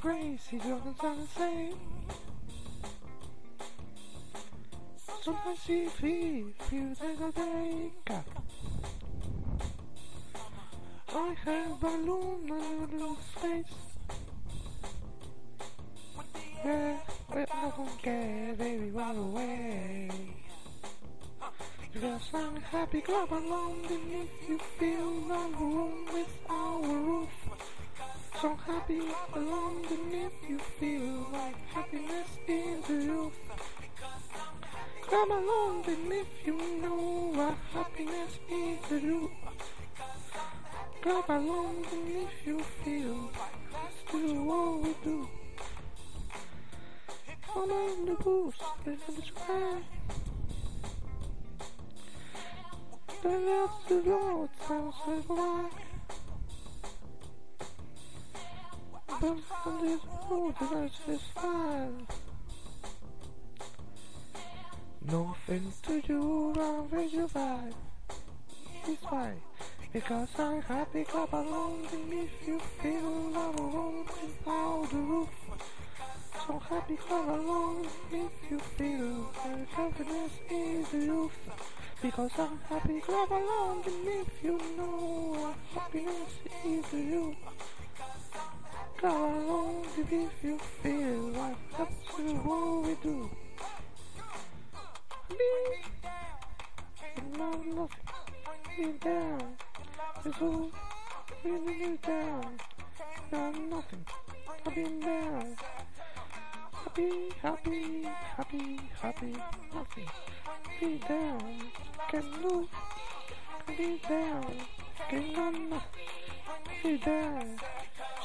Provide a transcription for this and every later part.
Crazy girls are the same. Sometimes you feel, feel like a break I have balloon on your face. Yeah, but I don't care, baby, run away. Because I'm happy, clap along, and if you feel all alone with our roof. So happy along beneath you feel like happiness is the roof. Come along beneath you know what happiness is the roof. Clap along beneath you feel that's do what we do. Come on the boost, at the sky. Then that's the road, sounds like But on this road, that's just fine. No offense to you, raise your vibe. It's fine. Because I'm happy, clap along, and if you feel all alone without the roof. So happy, clap along, if you feel like happiness is the roof. Because I'm happy, clap along, and if you know happiness is the roof. Clap along, if you feel like that's what we do. Me, no, nothing, me down. It's all bringing you down. Now nothing, I've been down. Happy, happy, happy, happy, nothing. Be down, can move. Be down, can run. Be down.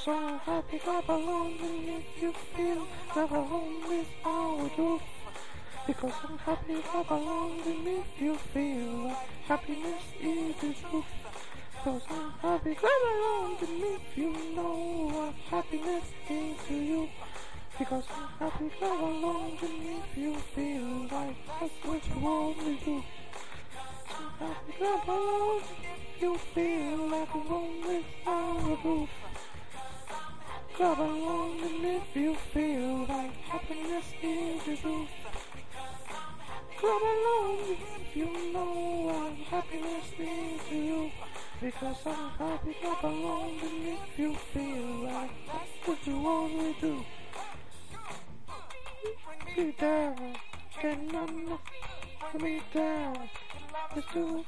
So happy, along, and if you feel clap along with our roof. Because I'm happy, along, and if you feel happiness is the truth. Because I'm happy, along, and if you know what happiness is to you. Because I'm happy, along, and if you feel like that's what you to do. So happy, along, if you feel like a room with our roof. Along and if you feel like happiness is the truth. Clap along if you know what happiness is to you. Because I'm happy, clap along and if you feel like that's what you want me to. Be down, can on me down. Let's do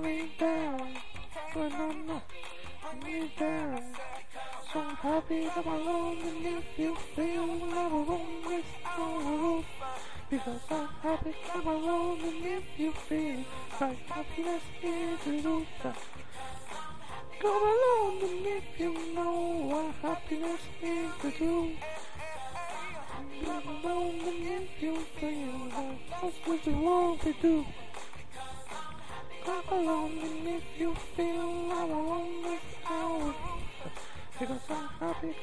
me down, when I'm not me down. So happy that I'm alone and if you feel never alone with no. Because I'm happy that I'm alone and if you feel like happiness is roof. Come along and if you know what happiness is to do. Come along and if you feel like that's what you want to do. Come along and if you feel not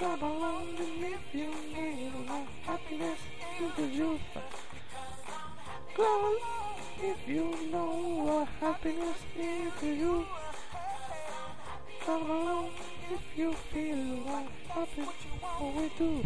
clap along and if you need like happiness is the youth. Clap along if you know what happiness is to you. Clap along if you feel like happiness we do.